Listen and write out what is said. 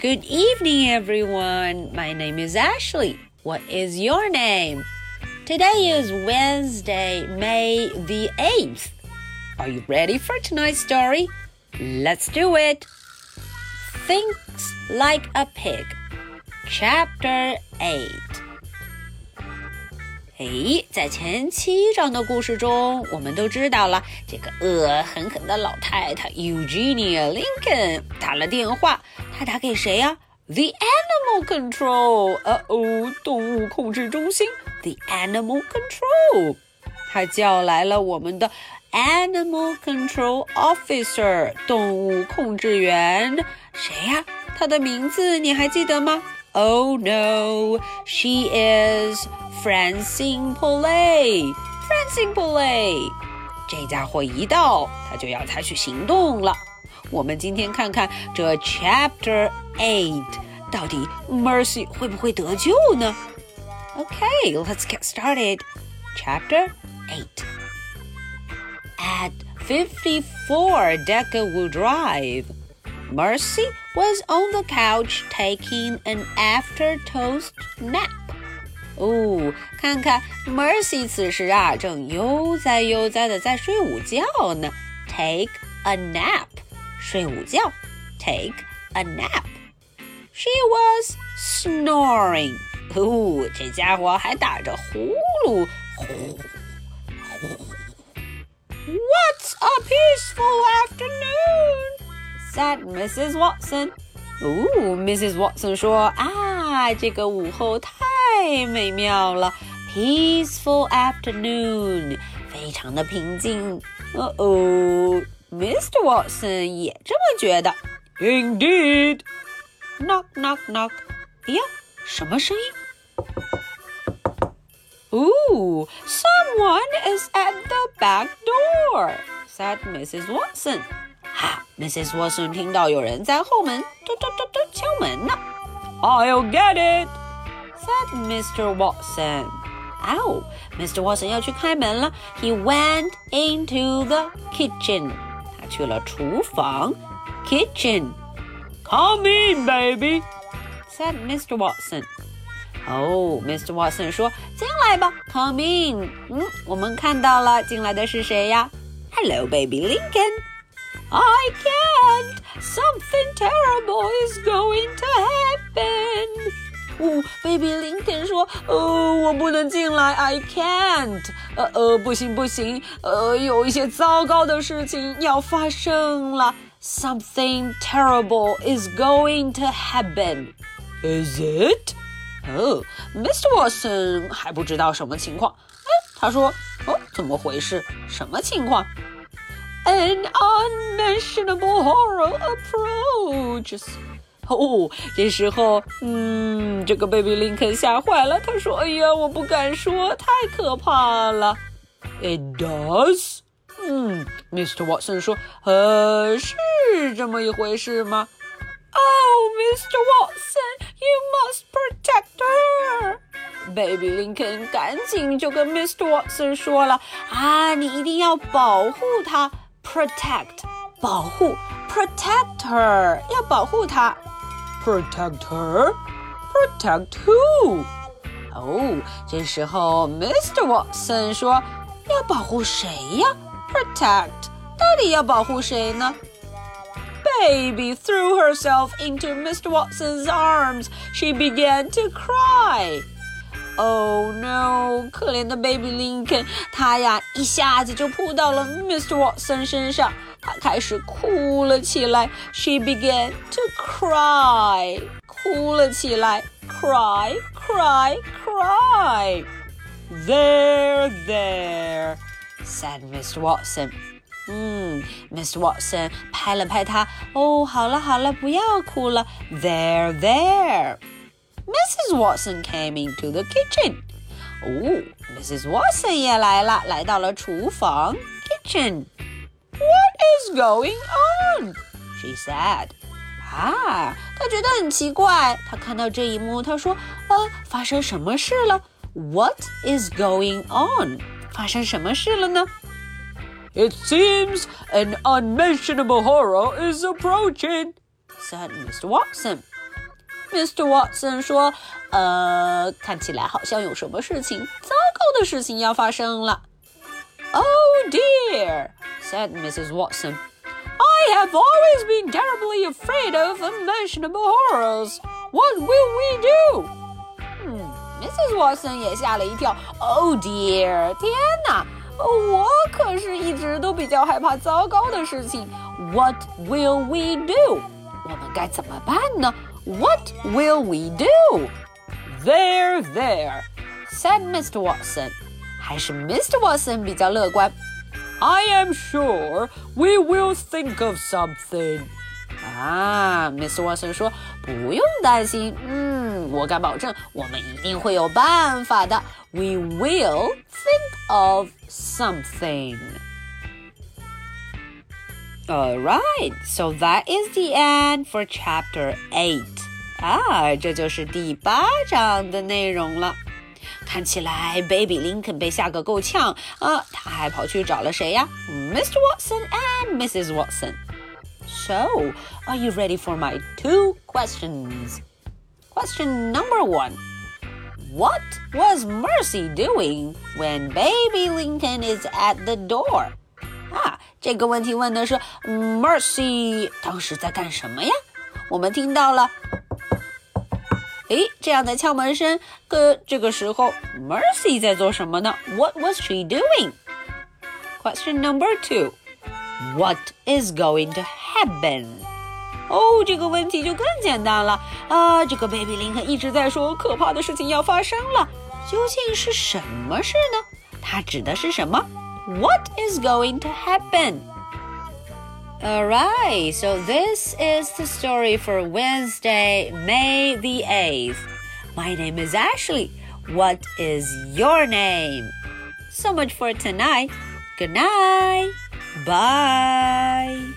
Good evening, everyone. My name is Ashley. What is your name? Today is Wednesday, May the 8th. Are you ready for tonight's story? Let's do it. Thinks like a pig. Chapter 8. 诶，在前七章的故事中，我们都知道了，这个恶狠狠的老太太 Eugenia Lincoln 打了电话， 他打给谁呀？The Animal Control，呃哦，动物控制中心，The Animal Control，他叫来了我们的 Animal Control Officer，动物控制员，谁呀？他的名字你还记得吗？Oh no，she is。Francine Polay，Francine Polay，这家伙一到，他就要采取行动了。我们今天看看这 Chapter Eight 到底 Mercy 会不会得救呢？Okay, let's get started. Chapter Eight. At 54 Deckawoo Drive, Mercy was on the couch taking an after toast nap. 哦，看看 Mercy 此时啊，正悠哉悠哉的在睡午觉呢。Take a nap，睡午觉。Take a nap。She was snoring。哦，这家伙还打着呼噜。What's a peaceful afternoon? said Mrs. Watson. 哦，Mrs. Watson 说啊，这个午后太太美妙了，peaceful afternoon，非常的平静。哦哦 ，Mr. Watson 也这么觉得。Indeed。Knock knock knock。哎呀，什么声音？Ooh, someone is at the back door," said Mrs. Watson. 哈，Mrs. Watson 听到有人在后门嘟嘟嘟嘟敲门呢。I'll get it said Mr. Watson. Oh, Mr. Watson 要去开门了。He went into the kitchen. 他去了厨房，kitchen. Come in, baby, said Mr. Watson. 哦、oh,，Mr. Watson 说：“进来吧，Come in。”嗯，我们看到了，进来的是谁呀？Hello, baby Lincoln. I can't. Something terrible is going to happen. 哦，baby Lincoln 说，呃，我不能进来，I can't，呃呃，不行不行，呃，有一些糟糕的事情要发生了，something terrible is going to happen。Is it？哦，Mr. Watson 还不知道什么情况。哎，他说，哦，怎么回事？什么情况？An unmentionable horror approaches. 哦，这时候，嗯，这个 Baby Lincoln 吓坏了。他说：“哎呀，我不敢说，太可怕了。” It does。嗯，Mr. Watson 说：“呃，是这么一回事吗？”Oh, Mr. Watson, you must protect her. Baby Lincoln 赶紧就跟 Mr. Watson 说了：“啊，你一定要保护她，protect，保护，protect her，要保护她。” Protect her? Protect who? 哦，这时候 Mr. Watson 说：“要保护谁呀？Protect 到底要保护谁呢？”Baby threw herself into Mr. Watson's arms. She began to cry. Oh no！可怜的 Baby Lincoln，他呀一下子就扑到了 Mr. Watson 身上。 她开始哭了起来。She began to cry，哭了起来，cry cry cry。There there said Mr. Watson。嗯，Mr. Watson 拍了拍她。哦，好了好了，不要哭了。There there。Mrs. Watson came into the kitchen。哦，Mrs. Watson 也来了，来到了厨房 kitchen。 what is going on? She said. 啊，她觉得很奇怪。她看到这一幕，她说：“呃，发生什么事了？What is going on？发生什么事了呢？”It seems an unmentionable horror is approaching," said Mr. Watson. Mr. Watson 说：“呃，看起来好像有什么事情，糟糕的事情要发生了。” Oh dear, said Mrs. Watson. I have always been terribly afraid of unmentionable horrors. What will we do? 嗯，Mrs. Watson 也吓了一跳。Oh dear，天哪！我可是一直都比较害怕糟糕的事情。What will we do？我们该怎么办呢？What will we do? There, there, said Mr. Watson. 还是 Mr. Watson 比较乐观。 I am sure we will think of something. 啊，Mr. Watson 说不用担心，嗯，我敢保证我们一定会有办法的。We will think of something. Alright, so that is the end for chapter eight. 啊，这就是第八章的内容了。 看起来 Baby Lincoln 被吓个够呛啊！他还跑去找了谁呀？Mr. Watson and Mrs. Watson. So, are you ready for my two questions? Question number one. What was Mercy doing when Baby Lincoln is at the door? 啊，这个问题问的是 Mercy 当时在干什么呀？我们听到了， 诶，这样的敲门声。可这个时候，Mercy 在做什么呢？What was she doing? Question number two. What is going to happen? 哦，这个问题就更简单了啊！这个 Baby 林肯一直在说可怕的事情要发生了，究竟是什么事呢？它指的是什么？What is going to happen? Alright, so this is the story for Wednesday, May the 8th. My name is Ashley. What is your name? So much for tonight. Good night. Bye.